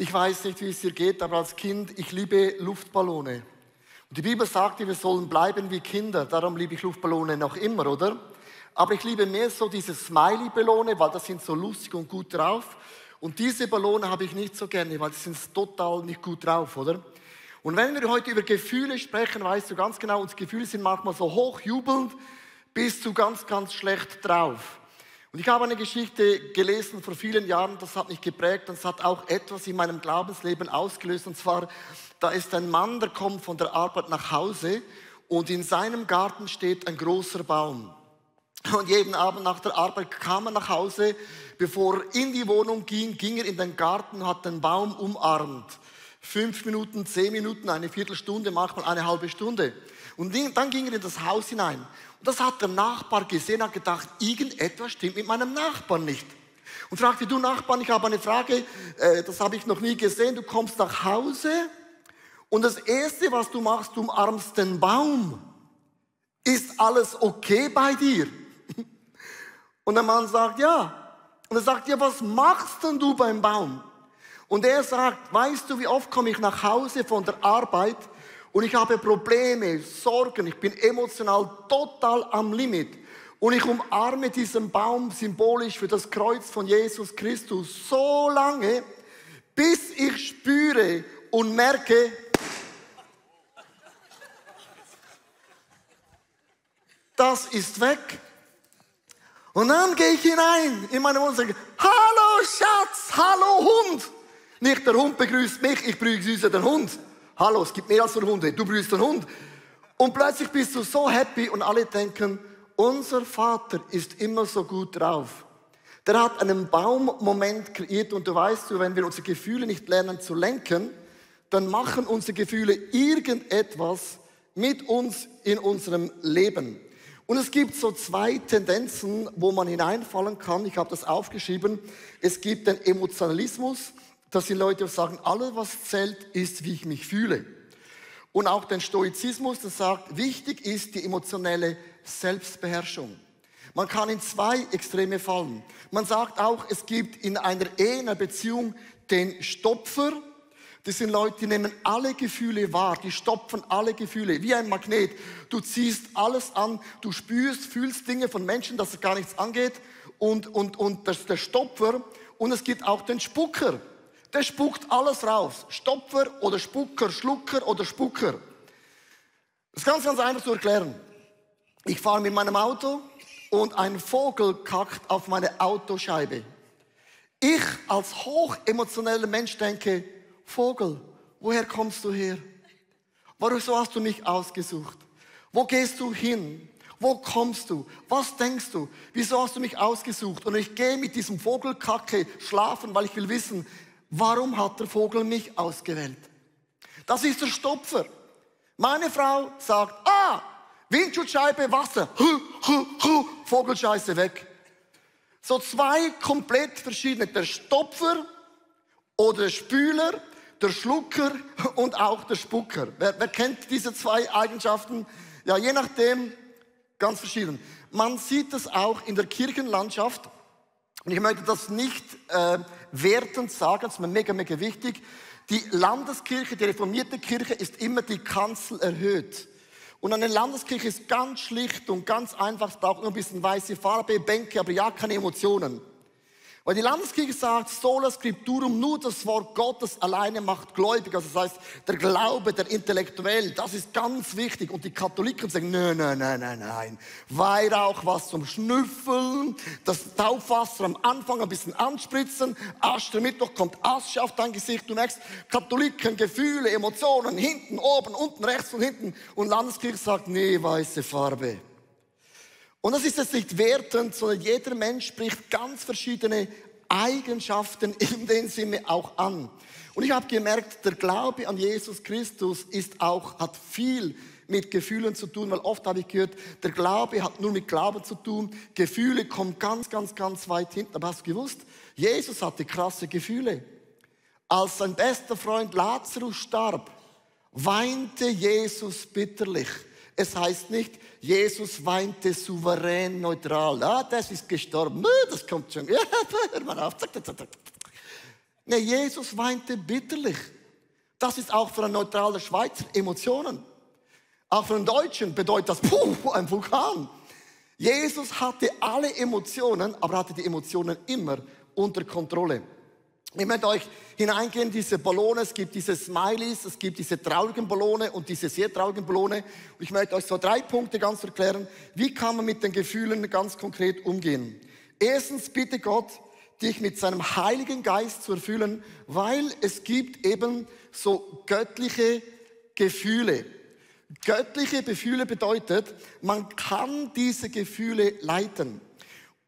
Ich weiß nicht, wie es dir geht, aber als Kind, ich liebe Luftballone. Und die Bibel sagt, wir sollen bleiben wie Kinder. Darum liebe ich Luftballone noch immer, oder? Aber ich liebe mehr so diese Smiley-Ballone, weil das sind so lustig und gut drauf. Und diese Ballone habe ich nicht so gerne, weil die sind total nicht gut drauf, oder? Und wenn wir heute über Gefühle sprechen, weißt du ganz genau, unsere Gefühle sind manchmal so hochjubelnd bis zu ganz, ganz schlecht drauf. Und ich habe eine Geschichte gelesen vor vielen Jahren, das hat mich geprägt und es hat auch etwas in meinem Glaubensleben ausgelöst. Und zwar, da ist ein Mann, der kommt von der Arbeit nach Hause und in seinem Garten steht ein großer Baum. Und jeden Abend nach der Arbeit kam er nach Hause. Bevor er in die Wohnung ging, ging er in den Garten und hat den Baum umarmt. Fünf Minuten, zehn Minuten, eine Viertelstunde, manchmal eine halbe Stunde. Und dann ging er in das Haus hinein. Und das hat der Nachbar gesehen, hat gedacht, irgendetwas stimmt mit meinem Nachbarn nicht. Und fragte, du Nachbarn, ich habe eine Frage, äh, das habe ich noch nie gesehen. Du kommst nach Hause und das Erste, was du machst, du umarmst den Baum. Ist alles okay bei dir? Und der Mann sagt, ja. Und er sagt, ja, was machst denn du beim Baum? Und er sagt, weißt du, wie oft komme ich nach Hause von der Arbeit und ich habe Probleme, Sorgen, ich bin emotional total am Limit. Und ich umarme diesen Baum symbolisch für das Kreuz von Jesus Christus so lange, bis ich spüre und merke, das ist weg. Und dann gehe ich hinein in meine Wohnung und sage, hallo Schatz, hallo Hund. Nicht der Hund begrüßt mich, ich begrüße den Hund. Hallo, es gibt mehr als nur Hunde. Du brüllst den Hund. Und plötzlich bist du so happy und alle denken, unser Vater ist immer so gut drauf. Der hat einen Baummoment kreiert und du weißt, wenn wir unsere Gefühle nicht lernen zu lenken, dann machen unsere Gefühle irgendetwas mit uns in unserem Leben. Und es gibt so zwei Tendenzen, wo man hineinfallen kann. Ich habe das aufgeschrieben. Es gibt den Emotionalismus dass die Leute sagen, alles was zählt, ist, wie ich mich fühle. Und auch den Stoizismus, der sagt, wichtig ist die emotionelle Selbstbeherrschung. Man kann in zwei Extreme fallen. Man sagt auch, es gibt in einer Ehe, in einer Beziehung den Stopfer. Das sind Leute, die nehmen alle Gefühle wahr, die stopfen alle Gefühle, wie ein Magnet. Du ziehst alles an, du spürst, fühlst Dinge von Menschen, dass es gar nichts angeht. Und, und, und das ist der Stopfer. Und es gibt auch den Spucker der spuckt alles raus. Stopfer oder Spucker, Schlucker oder Spucker. Das ist ganz, ganz einfach zu erklären. Ich fahre mit meinem Auto und ein Vogel kackt auf meine Autoscheibe. Ich als hochemotioneller Mensch denke, Vogel, woher kommst du her? Warum hast du mich ausgesucht? Wo gehst du hin? Wo kommst du? Was denkst du? Wieso hast du mich ausgesucht? Und ich gehe mit diesem Vogelkacke schlafen, weil ich will wissen, warum hat der Vogel mich ausgewählt? Das ist der Stopfer. Meine Frau sagt, ah, Windschutzscheibe, Wasser, hu, hu, hu, Vogelscheiße weg. So zwei komplett verschiedene, der Stopfer oder der Spüler, der Schlucker und auch der Spucker. Wer, wer kennt diese zwei Eigenschaften? Ja, je nachdem, ganz verschieden. Man sieht es auch in der Kirchenlandschaft. Und ich möchte das nicht äh, wertend sagen, das ist mir mega, mega wichtig. Die Landeskirche, die reformierte Kirche ist immer die Kanzel erhöht. Und eine Landeskirche ist ganz schlicht und ganz einfach, es braucht nur ein bisschen weiße Farbe, Bänke, aber ja keine Emotionen. Weil die Landeskirche sagt, sola scripturum, nur das Wort Gottes alleine macht gläubig. Also das heißt, der Glaube, der Intellektuell, das ist ganz wichtig. Und die Katholiken sagen, nein, nein, nein, nein, nein. Weihrauch, was zum Schnüffeln, das Taufwasser am Anfang ein bisschen anspritzen, Mittwoch kommt Asche auf dein Gesicht. Du merkst, Katholiken, Gefühle, Emotionen, hinten, oben, unten, rechts und hinten. Und Landeskirche sagt, nee, weiße Farbe. Und das ist jetzt nicht wertend, sondern jeder Mensch spricht ganz verschiedene Eigenschaften in dem Sinne auch an. Und ich habe gemerkt, der Glaube an Jesus Christus ist auch, hat viel mit Gefühlen zu tun, weil oft habe ich gehört, der Glaube hat nur mit Glauben zu tun. Gefühle kommen ganz, ganz, ganz weit hinten. Aber hast du gewusst, Jesus hatte krasse Gefühle. Als sein bester Freund Lazarus starb, weinte Jesus bitterlich. Es heißt nicht, Jesus weinte souverän, neutral. Ah, das ist gestorben. Das kommt schon. Ja, hör mal auf. Nee, Jesus weinte bitterlich. Das ist auch für einen neutralen Schweizer Emotionen. Auch für einen Deutschen bedeutet das, puh, ein Vulkan. Jesus hatte alle Emotionen, aber hatte die Emotionen immer unter Kontrolle. Ich möchte euch hineingehen, in diese Ballone, es gibt diese Smileys, es gibt diese traurigen Ballone und diese sehr traurigen Ballone. Ich möchte euch so drei Punkte ganz erklären, wie kann man mit den Gefühlen ganz konkret umgehen. Erstens, bitte Gott, dich mit seinem Heiligen Geist zu erfüllen, weil es gibt eben so göttliche Gefühle. Göttliche Gefühle bedeutet, man kann diese Gefühle leiten.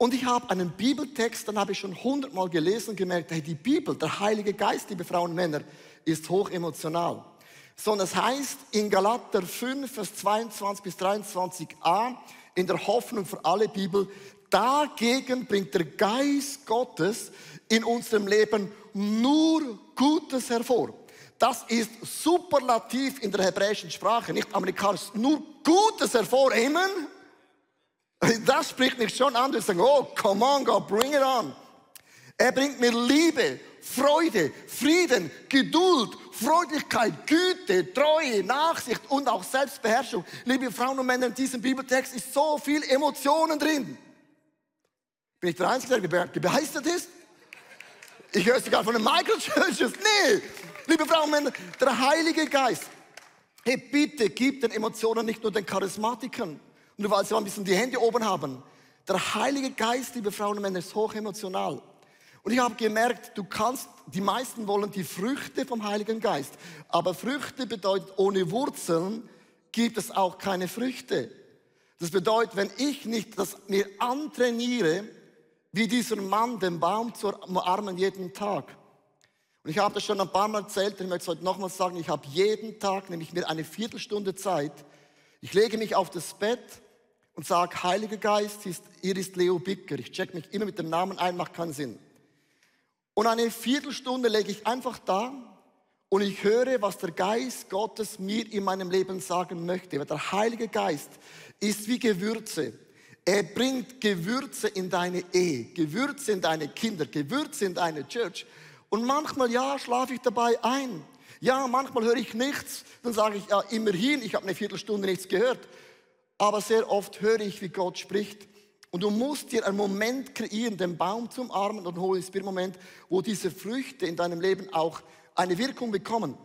Und ich habe einen Bibeltext, dann habe ich schon hundertmal gelesen und gemerkt, hey, die Bibel, der Heilige Geist, liebe Frauen und Männer, ist hoch emotional. Sondern es heißt in Galater 5, Vers 22 bis 23a, in der Hoffnung für alle Bibel, dagegen bringt der Geist Gottes in unserem Leben nur Gutes hervor. Das ist superlativ in der hebräischen Sprache, nicht amerikanisch. Nur Gutes hervor. Amen. Das spricht mich schon an. Wir sagen, oh, come on, God, bring it on. Er bringt mir Liebe, Freude, Frieden, Geduld, Freundlichkeit, Güte, Treue, Nachsicht und auch Selbstbeherrschung. Liebe Frauen und Männer, in diesem Bibeltext ist so viel Emotionen drin. Bin ich der Einzige, der begeistert ist? Ich höre sogar von den Michael Churches. Nee, liebe Frauen und Männer, der Heilige Geist. Hey, bitte gib den Emotionen nicht nur den Charismatikern, nur weil sie ein bisschen die Hände oben haben. Der Heilige Geist, liebe Frauen und Männer, ist hoch emotional. Und ich habe gemerkt, du kannst, die meisten wollen die Früchte vom Heiligen Geist. Aber Früchte bedeutet, ohne Wurzeln gibt es auch keine Früchte. Das bedeutet, wenn ich nicht das mir antrainiere, wie dieser Mann den Baum zu umarmen jeden Tag, und ich habe das schon ein paar Mal erzählt, und ich möchte es heute nochmal sagen, ich habe jeden Tag, nämlich mir eine Viertelstunde Zeit, ich lege mich auf das Bett und sage, Heiliger Geist, hier ist Leo Bicker. Ich check mich immer mit dem Namen ein, macht keinen Sinn. Und eine Viertelstunde lege ich einfach da und ich höre, was der Geist Gottes mir in meinem Leben sagen möchte. Weil der Heilige Geist ist wie Gewürze. Er bringt Gewürze in deine Ehe, Gewürze in deine Kinder, Gewürze in deine Church. Und manchmal, ja, schlafe ich dabei ein. Ja, manchmal höre ich nichts. Dann sage ich, ja, immerhin, ich habe eine Viertelstunde nichts gehört. Aber sehr oft höre ich, wie Gott spricht. Und du musst dir einen Moment kreieren, den Baum zum Armen und Holy Spirit Moment, wo diese Früchte in deinem Leben auch eine Wirkung bekommen.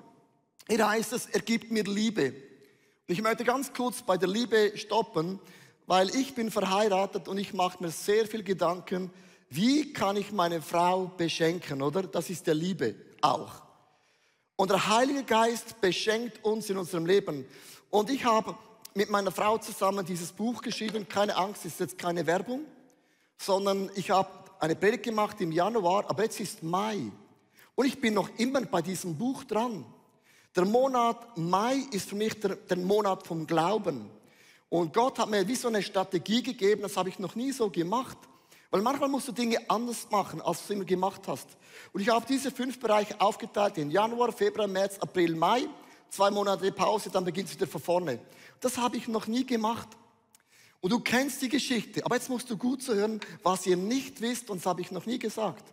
Hier heißt es, er gibt mir Liebe. Und ich möchte ganz kurz bei der Liebe stoppen, weil ich bin verheiratet und ich mache mir sehr viel Gedanken, wie kann ich meine Frau beschenken, oder? Das ist der Liebe auch. Und der Heilige Geist beschenkt uns in unserem Leben. Und ich habe mit meiner Frau zusammen dieses Buch geschrieben. Keine Angst, es ist jetzt keine Werbung, sondern ich habe eine Predigt gemacht im Januar, aber jetzt ist Mai. Und ich bin noch immer bei diesem Buch dran. Der Monat Mai ist für mich der, der Monat vom Glauben. Und Gott hat mir wie so eine Strategie gegeben, das habe ich noch nie so gemacht. Weil manchmal musst du Dinge anders machen, als du immer gemacht hast. Und ich habe diese fünf Bereiche aufgeteilt in Januar, Februar, März, April, Mai. Zwei Monate Pause, dann beginnt es wieder von vorne. Das habe ich noch nie gemacht. Und du kennst die Geschichte. Aber jetzt musst du gut zuhören, was ihr nicht wisst, und das habe ich noch nie gesagt.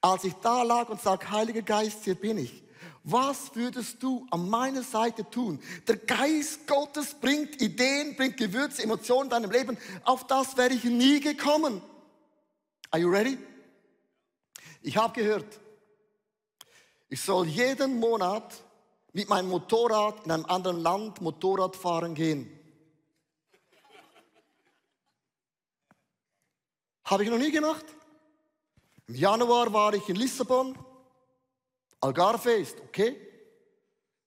Als ich da lag und sag, Heiliger Geist, hier bin ich. Was würdest du an meiner Seite tun? Der Geist Gottes bringt Ideen, bringt Gewürze, Emotionen in deinem Leben. Auf das wäre ich nie gekommen. Are you ready? Ich habe gehört, ich soll jeden Monat mit meinem Motorrad in einem anderen Land Motorrad fahren gehen. Habe ich noch nie gemacht. Im Januar war ich in Lissabon, Algarve ist okay.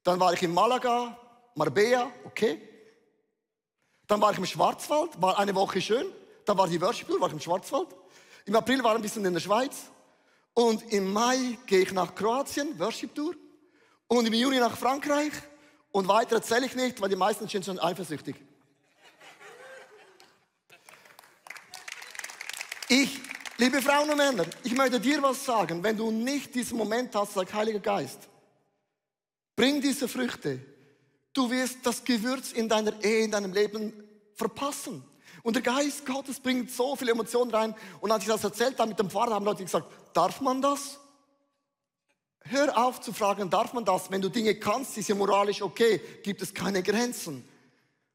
Dann war ich in Malaga, Marbella, okay. Dann war ich im Schwarzwald, war eine Woche schön. Dann war die Worship war ich im Schwarzwald. Im April war ich ein bisschen in der Schweiz. Und im Mai gehe ich nach Kroatien, Worship Tour. Und im Juni nach Frankreich. Und weiter erzähle ich nicht, weil die meisten sind schon eifersüchtig. Ich Liebe Frauen und Männer, ich möchte dir was sagen. Wenn du nicht diesen Moment hast, sag Heiliger Geist, bring diese Früchte. Du wirst das Gewürz in deiner Ehe, in deinem Leben verpassen. Und der Geist Gottes bringt so viele Emotionen rein. Und als ich das erzählt habe mit dem Pfarrer, haben Leute gesagt, darf man das? Hör auf zu fragen, darf man das? Wenn du Dinge kannst, ist ja moralisch okay, gibt es keine Grenzen.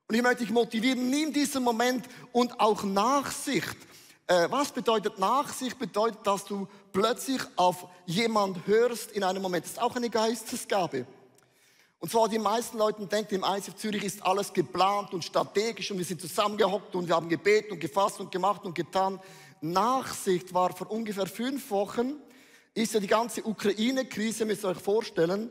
Und ich möchte dich motivieren, nimm diesen Moment und auch Nachsicht. Äh, was bedeutet Nachsicht? Bedeutet, dass du plötzlich auf jemand hörst in einem Moment. Das ist auch eine Geistesgabe. Und zwar die meisten Leute denken, im ICF Zürich ist alles geplant und strategisch und wir sind zusammengehockt und wir haben gebeten und gefasst und gemacht und getan. Nachsicht war vor ungefähr fünf Wochen, ist ja die ganze Ukraine-Krise, müsst ihr euch vorstellen,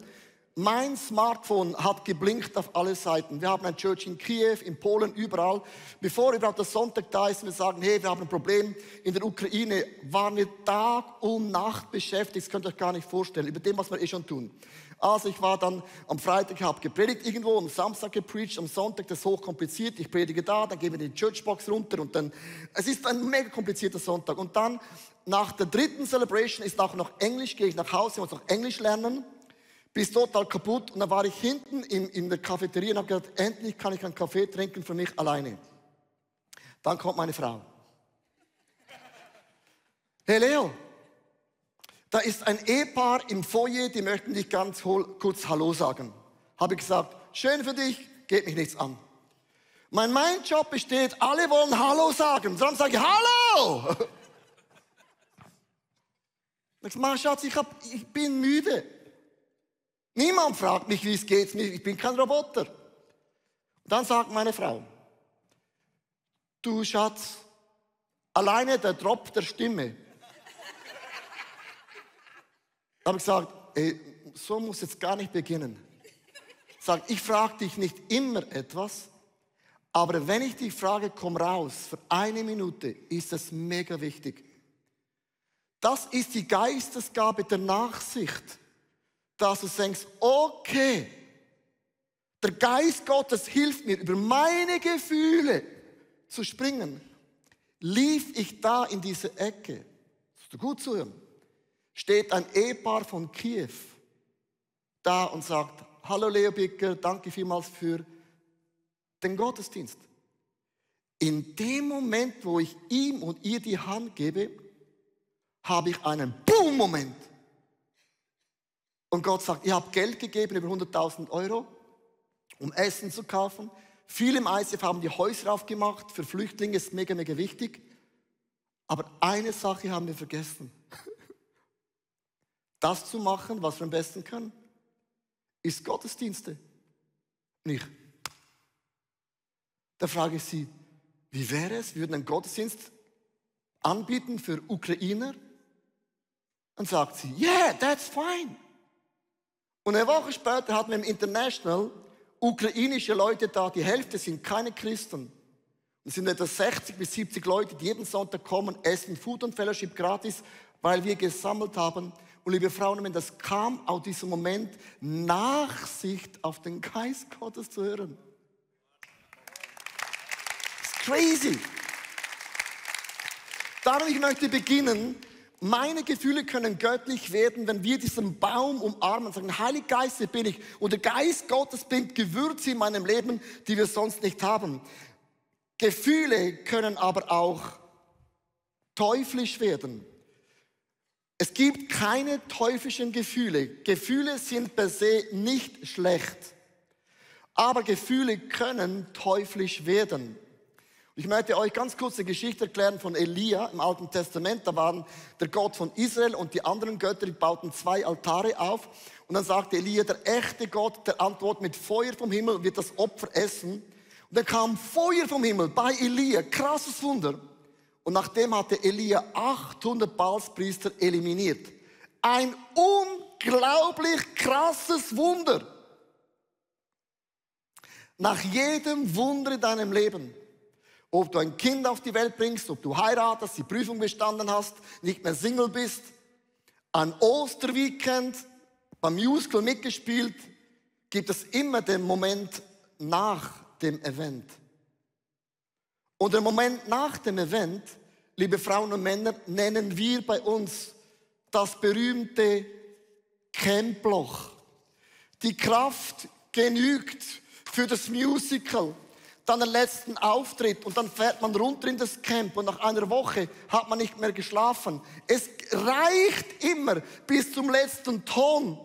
mein Smartphone hat geblinkt auf alle Seiten. Wir haben ein Church in Kiew, in Polen, überall. Bevor überhaupt der Sonntag da ist, wir sagen, hey, wir haben ein Problem in der Ukraine, waren wir Tag und Nacht beschäftigt. Das könnt ihr euch gar nicht vorstellen, über dem, was wir eh schon tun. Also ich war dann am Freitag, habe gepredigt irgendwo, am Samstag gepredigt, am Sonntag, das ist hochkompliziert. Ich predige da, dann gehen wir in die Churchbox runter und dann, es ist ein mega komplizierter Sonntag. Und dann, nach der dritten Celebration ist auch noch Englisch, gehe ich nach Hause, muss noch Englisch lernen bist total kaputt. Und dann war ich hinten in, in der Cafeteria und habe gesagt, endlich kann ich einen Kaffee trinken für mich alleine. Dann kommt meine Frau. Hey Leo, da ist ein Ehepaar im Foyer, die möchten dich ganz kurz Hallo sagen. Habe ich gesagt, schön für dich, geht mich nichts an. Mein, mein Job besteht, alle wollen Hallo sagen. Sonst sage ich Hallo. Ich sage, Schatz, ich, hab, ich bin müde. Niemand fragt mich, wie es geht. Ich bin kein Roboter. Und dann sagt meine Frau, du Schatz, alleine der Drop der Stimme. da habe ich gesagt, ey, so muss jetzt gar nicht beginnen. Sag, ich frage dich nicht immer etwas, aber wenn ich dich frage, komm raus, für eine Minute ist das mega wichtig. Das ist die Geistesgabe der Nachsicht dass du denkst, okay, der Geist Gottes hilft mir, über meine Gefühle zu springen. Lief ich da in diese Ecke, musst du gut zuhören, steht ein Ehepaar von Kiew da und sagt, hallo Leo Bicker, danke vielmals für den Gottesdienst. In dem Moment, wo ich ihm und ihr die Hand gebe, habe ich einen Boom-Moment. Und Gott sagt, ihr habt Geld gegeben, über 100.000 Euro, um Essen zu kaufen. Viele im ICF haben die Häuser aufgemacht. Für Flüchtlinge ist mega, mega wichtig. Aber eine Sache haben wir vergessen. Das zu machen, was wir am besten können, ist Gottesdienste. Nicht. Da frage ich Sie, wie wäre es, wir würden einen Gottesdienst anbieten für Ukrainer? Dann sagt sie, yeah, that's fine. Und eine Woche später hatten wir im International ukrainische Leute da, die Hälfte sind keine Christen. Es sind etwa 60 bis 70 Leute, die jeden Sonntag kommen, essen Food und Fellowship gratis, weil wir gesammelt haben. Und liebe Frauen, wenn das kam aus diesem Moment, Nachsicht auf den Geist Gottes zu hören. Das ist crazy. Darum, ich möchte beginnen, meine Gefühle können göttlich werden, wenn wir diesen Baum umarmen und sagen, Heilig Geist, hier bin ich. Und der Geist Gottes bringt Gewürze in meinem Leben, die wir sonst nicht haben. Gefühle können aber auch teuflisch werden. Es gibt keine teuflischen Gefühle. Gefühle sind per se nicht schlecht. Aber Gefühle können teuflisch werden. Ich möchte euch ganz kurz die Geschichte erklären von Elia im Alten Testament. Da waren der Gott von Israel und die anderen Götter, die bauten zwei Altare auf. Und dann sagte Elia, der echte Gott, der antwortet mit Feuer vom Himmel, wird das Opfer essen. Und dann kam Feuer vom Himmel bei Elia, krasses Wunder. Und nachdem hatte Elia 800 Balspriester eliminiert. Ein unglaublich krasses Wunder. Nach jedem Wunder in deinem Leben ob du ein Kind auf die Welt bringst, ob du heiratest, die Prüfung bestanden hast, nicht mehr Single bist, an Osterweekend, beim Musical mitgespielt, gibt es immer den Moment nach dem Event. Und den Moment nach dem Event, liebe Frauen und Männer, nennen wir bei uns das berühmte Camploch. Die Kraft genügt für das Musical dann den letzten Auftritt und dann fährt man runter in das Camp und nach einer Woche hat man nicht mehr geschlafen. Es reicht immer bis zum letzten Ton.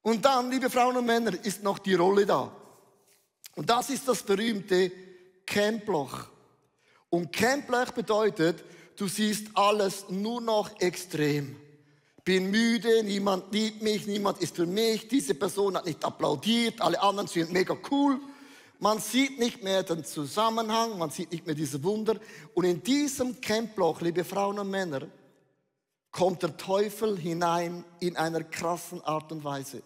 Und dann, liebe Frauen und Männer, ist noch die Rolle da. Und das ist das berühmte Camploch. Und Camploch bedeutet, du siehst alles nur noch extrem. Bin müde, niemand liebt mich, niemand ist für mich, diese Person hat nicht applaudiert, alle anderen sind mega cool. Man sieht nicht mehr den Zusammenhang, man sieht nicht mehr diese Wunder. Und in diesem Camploch, liebe Frauen und Männer, kommt der Teufel hinein in einer krassen Art und Weise.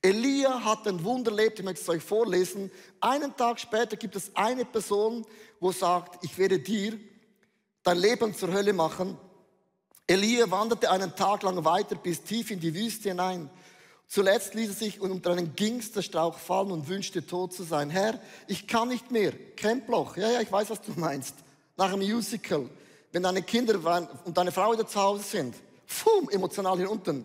Elia hat ein Wunder erlebt, ich möchte es euch vorlesen. Einen Tag später gibt es eine Person, wo sagt, ich werde dir dein Leben zur Hölle machen. Elia wanderte einen Tag lang weiter bis tief in die Wüste hinein. Zuletzt ließ er sich unter einen Gingsterstrauch fallen und wünschte tot zu sein. Herr, ich kann nicht mehr. Camploch. Ja, ja, ich weiß, was du meinst. Nach einem Musical. Wenn deine Kinder und deine Frau wieder zu Hause sind. Fum, emotional hier unten.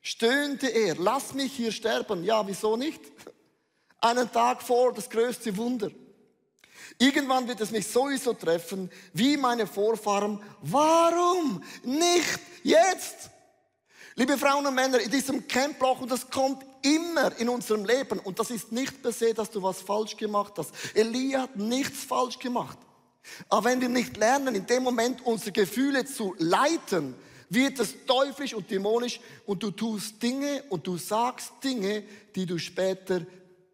Stöhnte er, lass mich hier sterben. Ja, wieso nicht? Einen Tag vor das größte Wunder. Irgendwann wird es mich sowieso treffen, wie meine Vorfahren. Warum nicht jetzt? Liebe Frauen und Männer, in diesem Camploch, und das kommt immer in unserem Leben, und das ist nicht per se, dass du was falsch gemacht hast. Elia hat nichts falsch gemacht. Aber wenn wir nicht lernen, in dem Moment unsere Gefühle zu leiten, wird es teuflisch und dämonisch und du tust Dinge und du sagst Dinge, die du später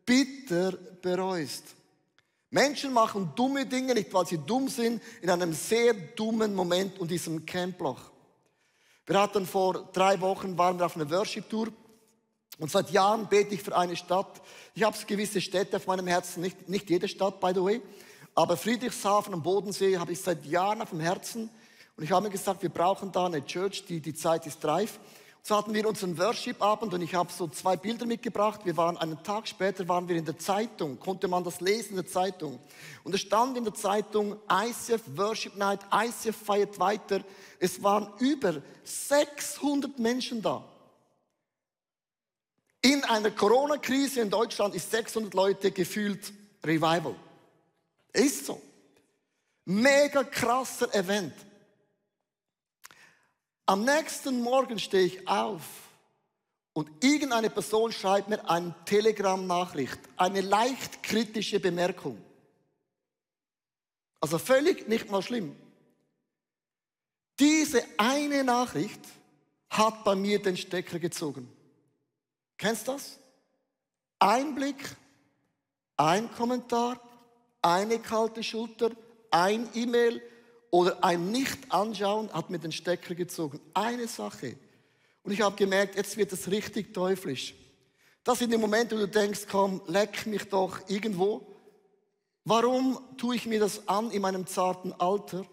bitter bereust. Menschen machen dumme Dinge, nicht weil sie dumm sind, in einem sehr dummen Moment und diesem Camploch. Wir hatten vor drei Wochen, waren wir auf einer Worship-Tour und seit Jahren bete ich für eine Stadt. Ich habe gewisse Städte auf meinem Herzen, nicht, nicht jede Stadt, by the way, aber Friedrichshafen am Bodensee habe ich seit Jahren auf dem Herzen. Und ich habe mir gesagt, wir brauchen da eine Church, die, die Zeit ist reif. So hatten wir unseren Worship-Abend und ich habe so zwei Bilder mitgebracht. Wir waren einen Tag später waren wir in der Zeitung, konnte man das lesen in der Zeitung. Und es stand in der Zeitung ICF Worship Night, ICF feiert weiter. Es waren über 600 Menschen da. In einer Corona-Krise in Deutschland ist 600 Leute gefühlt Revival. Ist so. Mega krasser Event. Am nächsten Morgen stehe ich auf und irgendeine Person schreibt mir eine Telegram-Nachricht, eine leicht kritische Bemerkung. Also völlig nicht mal schlimm. Diese eine Nachricht hat bei mir den Stecker gezogen. Kennst du das? Ein Blick, ein Kommentar, eine kalte Schulter, ein E-Mail, oder ein Nicht-Anschauen hat mir den Stecker gezogen. Eine Sache. Und ich habe gemerkt, jetzt wird es richtig teuflisch. Das sind die Momente, wo du denkst, komm, leck mich doch irgendwo. Warum tue ich mir das an in meinem zarten Alter?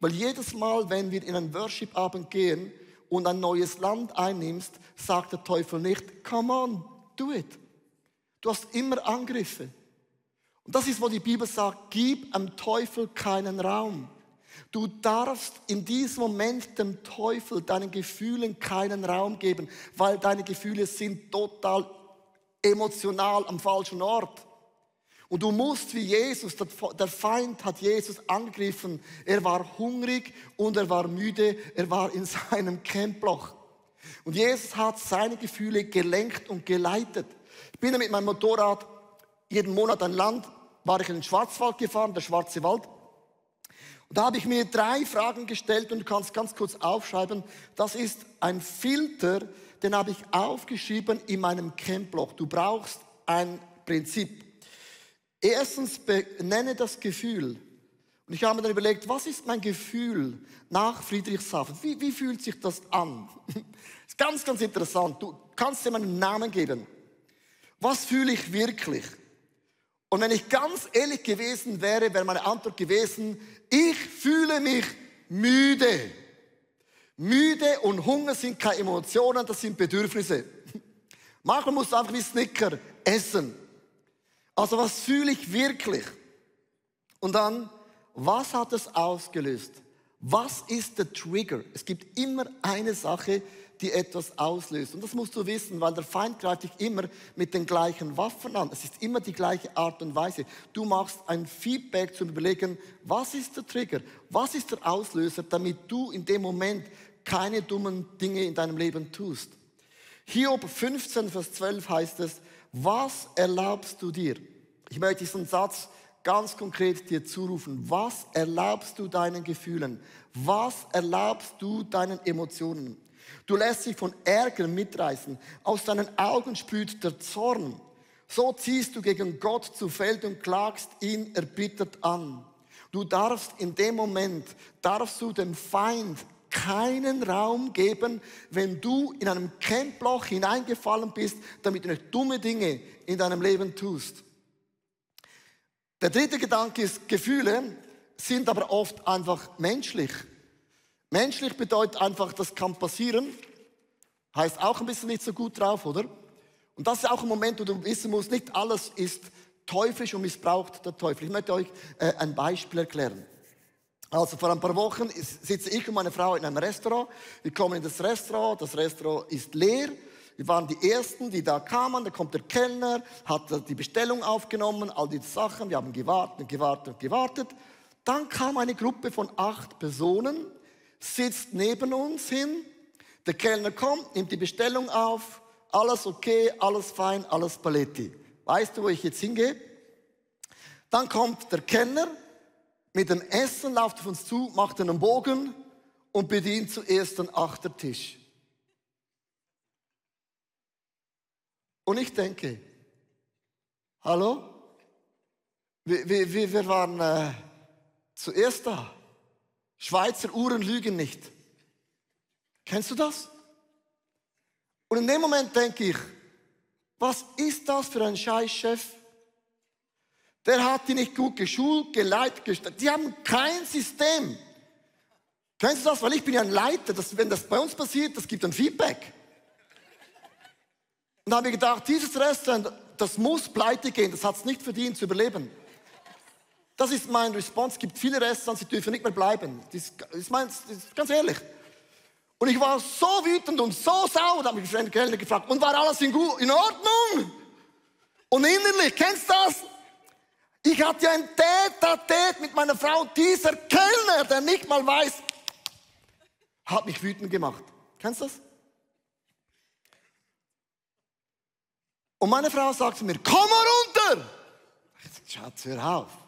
Weil jedes Mal, wenn wir in einen Worship-Abend gehen und ein neues Land einnimmst, sagt der Teufel nicht, come on, do it. Du hast immer Angriffe. Und das ist, wo die Bibel sagt, gib am Teufel keinen Raum. Du darfst in diesem Moment dem Teufel, deinen Gefühlen keinen Raum geben, weil deine Gefühle sind total emotional am falschen Ort. Und du musst wie Jesus, der Feind hat Jesus angegriffen. Er war hungrig und er war müde, er war in seinem Camploch. Und Jesus hat seine Gefühle gelenkt und geleitet. Ich bin mit meinem Motorrad jeden Monat ein Land, war ich in den Schwarzwald gefahren, der Schwarze Wald. Und da habe ich mir drei Fragen gestellt und du kannst ganz kurz aufschreiben. Das ist ein Filter, den habe ich aufgeschrieben in meinem Campblock. Du brauchst ein Prinzip. Erstens benenne das Gefühl. Und ich habe mir dann überlegt, was ist mein Gefühl nach Friedrichshafen? Wie, wie fühlt sich das an? Das ist ganz, ganz interessant. Du kannst dir meinen Namen geben. Was fühle ich wirklich? Und wenn ich ganz ehrlich gewesen wäre, wäre meine Antwort gewesen, ich fühle mich müde. Müde und Hunger sind keine Emotionen, das sind Bedürfnisse. Manchmal musst du einfach wie Snicker essen. Also was fühle ich wirklich? Und dann, was hat es ausgelöst? Was ist der Trigger? Es gibt immer eine Sache, die etwas auslöst. Und das musst du wissen, weil der Feind greift dich immer mit den gleichen Waffen an. Es ist immer die gleiche Art und Weise. Du machst ein Feedback zum Überlegen, was ist der Trigger? Was ist der Auslöser, damit du in dem Moment keine dummen Dinge in deinem Leben tust? Hiob 15, Vers 12 heißt es, was erlaubst du dir? Ich möchte diesen Satz ganz konkret dir zurufen. Was erlaubst du deinen Gefühlen? Was erlaubst du deinen Emotionen? Du lässt dich von Ärger mitreißen. Aus deinen Augen sprüht der Zorn. So ziehst du gegen Gott zu Feld und klagst ihn erbittert an. Du darfst in dem Moment, darfst du dem Feind keinen Raum geben, wenn du in einem Camploch hineingefallen bist, damit du nicht dumme Dinge in deinem Leben tust. Der dritte Gedanke ist, Gefühle sind aber oft einfach menschlich. Menschlich bedeutet einfach, das kann passieren. Heißt auch ein bisschen nicht so gut drauf, oder? Und das ist auch ein Moment, wo du wissen musst, nicht alles ist teuflisch und missbraucht der Teufel. Ich möchte euch äh, ein Beispiel erklären. Also vor ein paar Wochen sitze ich und meine Frau in einem Restaurant. Wir kommen in das Restaurant, das Restaurant ist leer. Wir waren die Ersten, die da kamen. Da kommt der Kellner, hat die Bestellung aufgenommen, all diese Sachen. Wir haben gewartet gewartet gewartet. Dann kam eine Gruppe von acht Personen, sitzt neben uns hin. Der Kellner kommt, nimmt die Bestellung auf. Alles okay, alles fein, alles Paletti. Weißt du, wo ich jetzt hingehe? Dann kommt der Kellner, mit dem Essen läuft auf uns zu, macht einen Bogen und bedient zuerst den Achtertisch. Und ich denke, hallo? Wir, wir, wir waren äh, zuerst da. Schweizer Uhren lügen nicht. Kennst du das? Und in dem Moment denke ich, was ist das für ein Scheißchef? Der hat die nicht gut geschult, geleitet, gestellt. Die haben kein System. Kennst du das? Weil ich bin ja ein Leiter. Das, wenn das bei uns passiert, das gibt ein Feedback. Und da habe ich gedacht, dieses Restaurant, das muss pleite gehen. Das hat es nicht verdient zu überleben. Das ist mein Response. Es gibt viele Restaurants, die dürfen nicht mehr bleiben. Das ist, mein, das ist ganz ehrlich. Und ich war so wütend und so sauer, da habe ich den Kellner gefragt, und war alles in, in Ordnung? Und innerlich, kennst du das? Ich hatte ein Tät-a-Tät mit meiner Frau. Dieser Kellner, der nicht mal weiß, hat mich wütend gemacht. Kennst du das? Und meine Frau sagt zu mir, komm mal runter. Schatz, hör auf.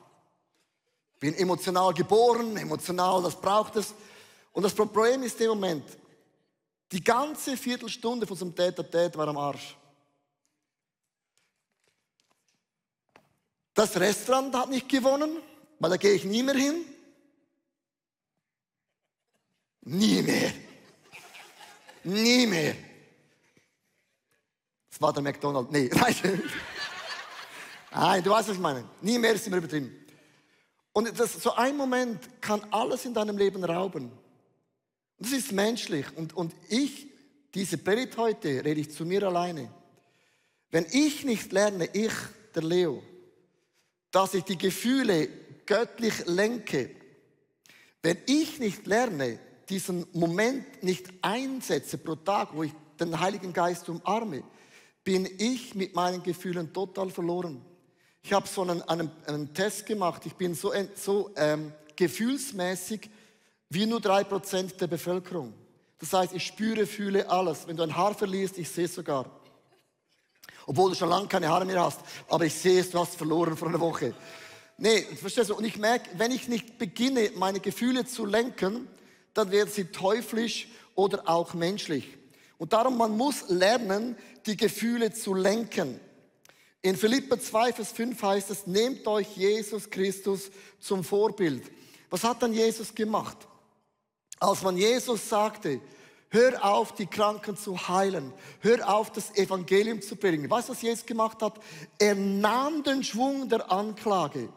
Bin emotional geboren, emotional, das braucht es. Und das Problem ist im Moment, die ganze Viertelstunde von unserem Tät-a-Tät war am Arsch. Das Restaurant hat nicht gewonnen, weil da gehe ich nie mehr hin. Nie mehr. Nie mehr. Das war der McDonald's. Nee, nein, du weißt, was ich meine. Nie mehr ist immer übertrieben. Und das, so ein Moment kann alles in deinem Leben rauben. Und das ist menschlich. Und, und ich, diese Predigt heute, rede ich zu mir alleine. Wenn ich nicht lerne, ich, der Leo, dass ich die Gefühle göttlich lenke. Wenn ich nicht lerne, diesen Moment nicht einsetze pro Tag, wo ich den Heiligen Geist umarme, bin ich mit meinen Gefühlen total verloren. Ich habe so einen, einen, einen, Test gemacht. Ich bin so, so ähm, gefühlsmäßig wie nur drei Prozent der Bevölkerung. Das heißt, ich spüre, fühle alles. Wenn du ein Haar verlierst, ich sehe es sogar obwohl du schon lange keine Haare mehr hast. Aber ich sehe es, du hast verloren vor einer Woche. Nee, verstehst du? Und ich merke, wenn ich nicht beginne, meine Gefühle zu lenken, dann werden sie teuflisch oder auch menschlich. Und darum, man muss lernen, die Gefühle zu lenken. In Philippa 2, Vers 5 heißt es, nehmt euch Jesus Christus zum Vorbild. Was hat dann Jesus gemacht? Als man Jesus sagte, Hör auf, die Kranken zu heilen. Hör auf, das Evangelium zu bringen. Weißt du, was Jesus gemacht hat? Er nahm den Schwung der Anklage.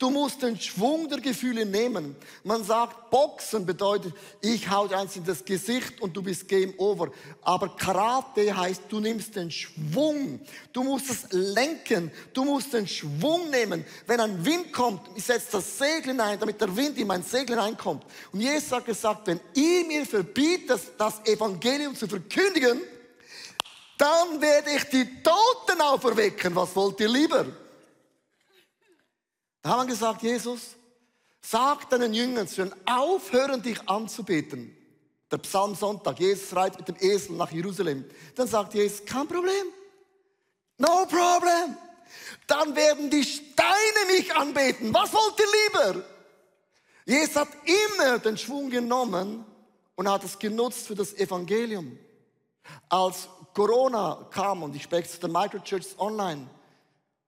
Du musst den Schwung der Gefühle nehmen. Man sagt, Boxen bedeutet, ich hau dir eins in das Gesicht und du bist Game Over. Aber Karate heißt, du nimmst den Schwung. Du musst es lenken. Du musst den Schwung nehmen. Wenn ein Wind kommt, ich setze das Segel hinein, damit der Wind in mein Segel hineinkommt. Und Jesus hat gesagt, wenn ihr mir verbietet, das Evangelium zu verkündigen, dann werde ich die Toten auferwecken. Was wollt ihr lieber? Da haben wir gesagt, Jesus, sag deinen Jüngern, sie sollen aufhören, dich anzubeten. Der Psalm Sonntag, Jesus reitet mit dem Esel nach Jerusalem. Dann sagt Jesus, kein Problem. No problem. Dann werden die Steine mich anbeten. Was wollt ihr lieber? Jesus hat immer den Schwung genommen und hat es genutzt für das Evangelium. Als Corona kam, und ich spreche zu der Microchurch Online,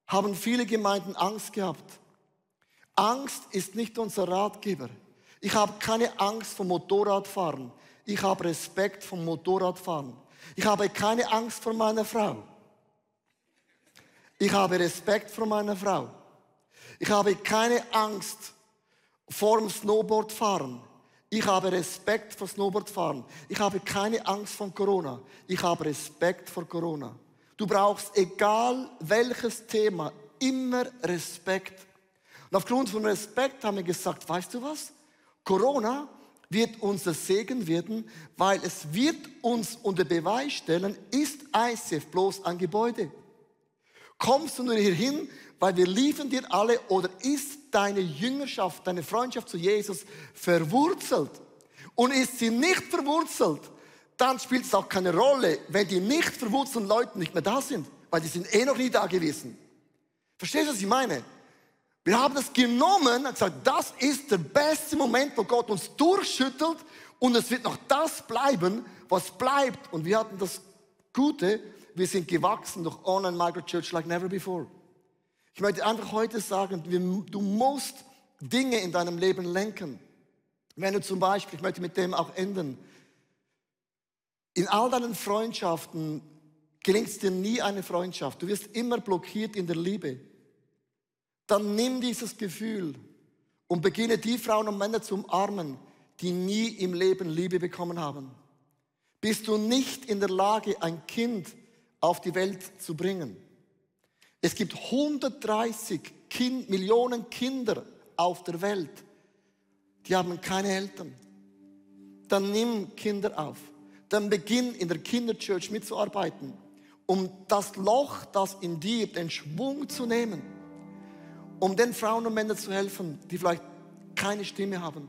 haben viele Gemeinden Angst gehabt. Angst ist nicht unser Ratgeber. Ich habe keine Angst vom Motorradfahren. Ich habe Respekt vom Motorradfahren. Ich habe keine Angst vor meiner Frau. Ich habe Respekt vor meiner Frau. Ich habe keine Angst vor dem Snowboardfahren. Ich habe Respekt vor Snowboardfahren. Ich habe keine Angst vor Corona. Ich habe Respekt vor Corona. Du brauchst, egal welches Thema, immer Respekt und aufgrund von Respekt haben wir gesagt, weißt du was? Corona wird unser Segen werden, weil es wird uns unter Beweis stellen, ist ICF bloß ein Gebäude? Kommst du nur hierhin, weil wir lieben dir alle oder ist deine Jüngerschaft, deine Freundschaft zu Jesus verwurzelt? Und ist sie nicht verwurzelt, dann spielt es auch keine Rolle, wenn die nicht verwurzelten Leute nicht mehr da sind, weil die sind eh noch nie da gewesen. Verstehst du, was ich meine? Wir haben das genommen und gesagt, das ist der beste Moment, wo Gott uns durchschüttelt und es wird noch das bleiben, was bleibt. Und wir hatten das Gute, wir sind gewachsen durch Online Micro Church like never before. Ich möchte einfach heute sagen, du musst Dinge in deinem Leben lenken. Wenn du zum Beispiel, ich möchte mit dem auch enden, in all deinen Freundschaften gelingt dir nie eine Freundschaft. Du wirst immer blockiert in der Liebe dann nimm dieses Gefühl und beginne die Frauen und Männer zu umarmen, die nie im Leben Liebe bekommen haben. Bist du nicht in der Lage, ein Kind auf die Welt zu bringen? Es gibt 130 kind, Millionen Kinder auf der Welt, die haben keine Eltern. Dann nimm Kinder auf. Dann beginn in der Kinderchurch mitzuarbeiten, um das Loch, das in dir, den Schwung zu nehmen um den Frauen und Männern zu helfen, die vielleicht keine Stimme haben.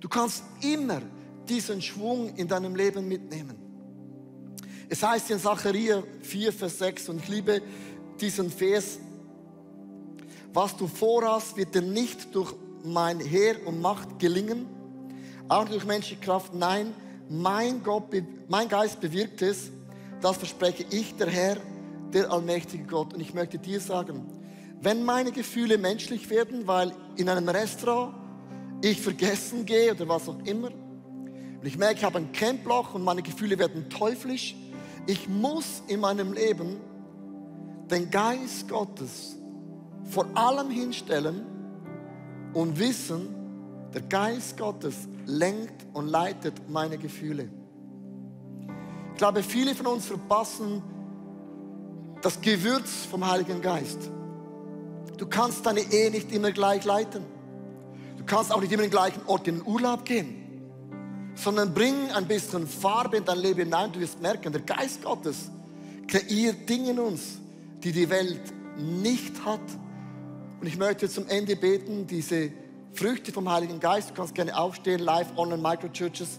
Du kannst immer diesen Schwung in deinem Leben mitnehmen. Es heißt in Zachariah 4, Vers 6, und ich liebe diesen Vers, was du vorhast, wird dir nicht durch mein Heer und Macht gelingen, auch durch menschliche Kraft. Nein, mein, Gott, mein Geist bewirkt es. Das verspreche ich, der Herr, der allmächtige Gott. Und ich möchte dir sagen, wenn meine Gefühle menschlich werden, weil in einem Restaurant ich vergessen gehe oder was auch immer, und ich merke, ich habe ein Camploch und meine Gefühle werden teuflisch, ich muss in meinem Leben den Geist Gottes vor allem hinstellen und wissen, der Geist Gottes lenkt und leitet meine Gefühle. Ich glaube, viele von uns verpassen das Gewürz vom Heiligen Geist. Du kannst deine Ehe nicht immer gleich leiten. Du kannst auch nicht immer den gleichen Ort in den Urlaub gehen. Sondern bring ein bisschen Farbe in dein Leben hinein. Du wirst merken, der Geist Gottes kreiert Dinge in uns, die die Welt nicht hat. Und ich möchte zum Ende beten, diese Früchte vom Heiligen Geist. Du kannst gerne aufstehen, live, online, Microchurches.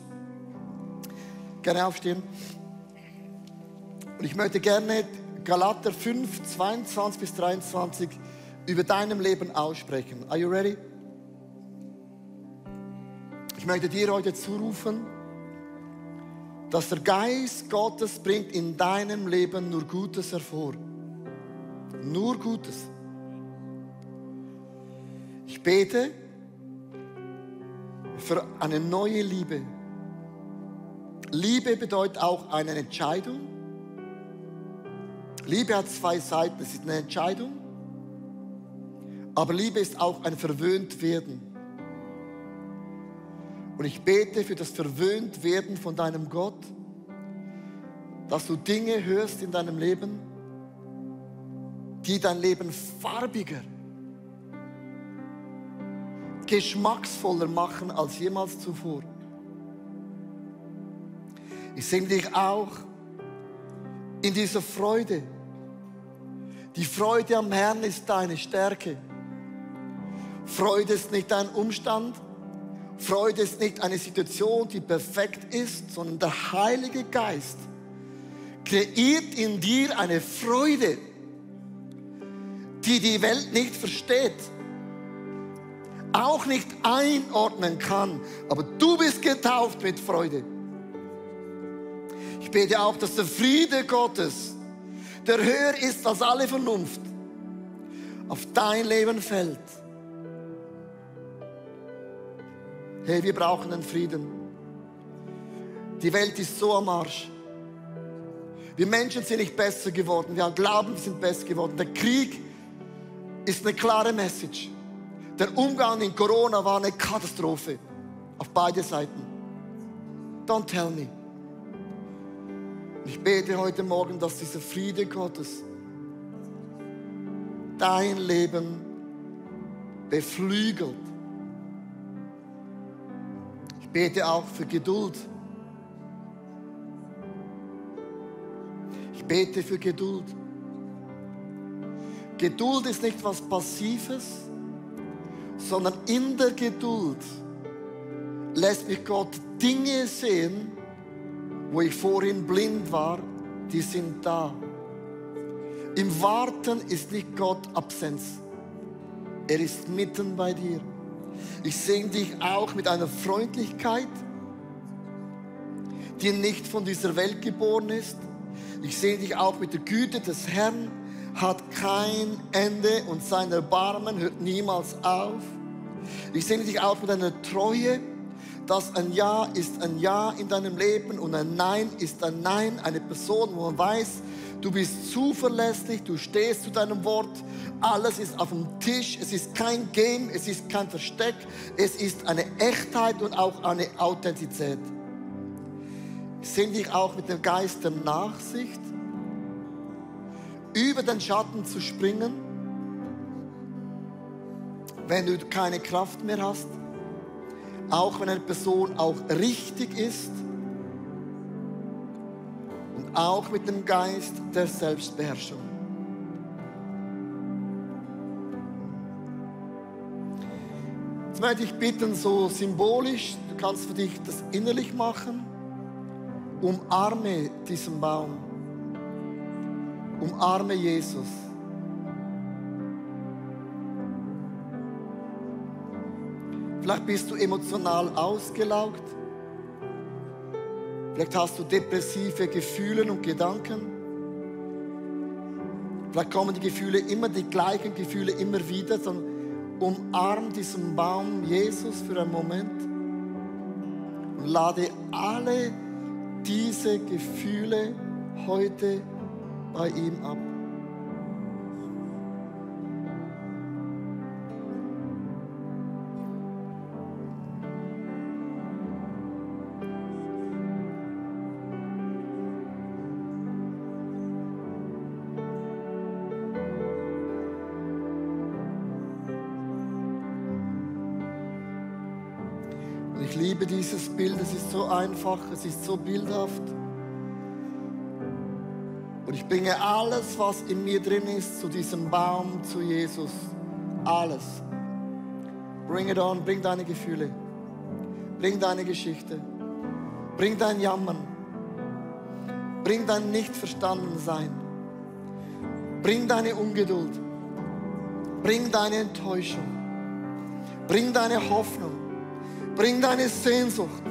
Gerne aufstehen. Und ich möchte gerne Galater 5, 22 bis 23 über deinem Leben aussprechen. Are you ready? Ich möchte dir heute zurufen, dass der Geist Gottes bringt in deinem Leben nur Gutes hervor. Nur Gutes. Ich bete für eine neue Liebe. Liebe bedeutet auch eine Entscheidung. Liebe hat zwei Seiten. Es ist eine Entscheidung Aber Liebe ist auch ein Verwöhntwerden. Und ich bete für das Verwöhntwerden von deinem Gott, dass du Dinge hörst in deinem Leben, die dein Leben farbiger, geschmacksvoller machen als jemals zuvor. Ich sehe dich auch in dieser Freude. Die Freude am Herrn ist deine Stärke. Freude ist nicht ein Umstand. Freude ist nicht eine Situation, die perfekt ist, sondern der Heilige Geist kreiert in dir eine Freude, die die Welt nicht versteht, auch nicht einordnen kann. Aber du bist getauft mit Freude. Ich bete auch, dass der Friede Gottes, der höher ist als alle Vernunft, auf dein Leben fällt. Hey, wir brauchen einen Frieden. Die Welt ist so am Arsch. Wir Menschen sind nicht besser geworden. Wir glauben, wir sind besser geworden. Der Krieg ist eine klare Message. Der Umgang in Corona war eine Katastrophe. Auf beide Seiten. Don't tell me. Ich bete heute Morgen, dass dieser Friede Gottes dein Leben beflügelt. Bete auch für Geduld. Ich bete für Geduld. Geduld ist nicht was Passives, sondern in der Geduld lässt mich Gott Dinge sehen, wo ich vorhin blind war, die sind da. Im Warten ist nicht Gott Absenz. Er ist mitten bei dir. Ich sehe dich auch mit einer Freundlichkeit, die nicht von dieser Welt geboren ist. Ich sehe dich auch mit der Güte des Herrn, hat kein Ende und sein Erbarmen hört niemals auf. Ich sehe dich auch mit einer Treue, dass ein Ja ist ein Ja in deinem Leben und ein Nein ist ein Nein. Eine Person, wo man weiß, du bist zuverlässig, du stehst zu deinem Wort, alles ist auf dem Tisch, es ist kein Game, es ist kein Versteck, es ist eine Echtheit und auch eine Authentizität. Sind dich auch mit dem Geist der Nachsicht, über den Schatten zu springen, wenn du keine Kraft mehr hast, auch wenn eine Person auch richtig ist auch mit dem Geist der Selbstbeherrschung. Jetzt möchte ich bitten, so symbolisch, du kannst für dich das innerlich machen, umarme diesen Baum, umarme Jesus. Vielleicht bist du emotional ausgelaugt. Vielleicht hast du depressive Gefühle und Gedanken. Vielleicht kommen die Gefühle immer, die gleichen Gefühle immer wieder. Sondern umarm diesen Baum Jesus für einen Moment und lade alle diese Gefühle heute bei ihm ab. Einfach, es ist so bildhaft. Und ich bringe alles, was in mir drin ist, zu diesem Baum, zu Jesus. Alles. Bring it on, bring deine Gefühle. Bring deine Geschichte. Bring dein Jammern. Bring dein Nichtverstandensein. Bring deine Ungeduld. Bring deine Enttäuschung. Bring deine Hoffnung. Bring deine Sehnsucht.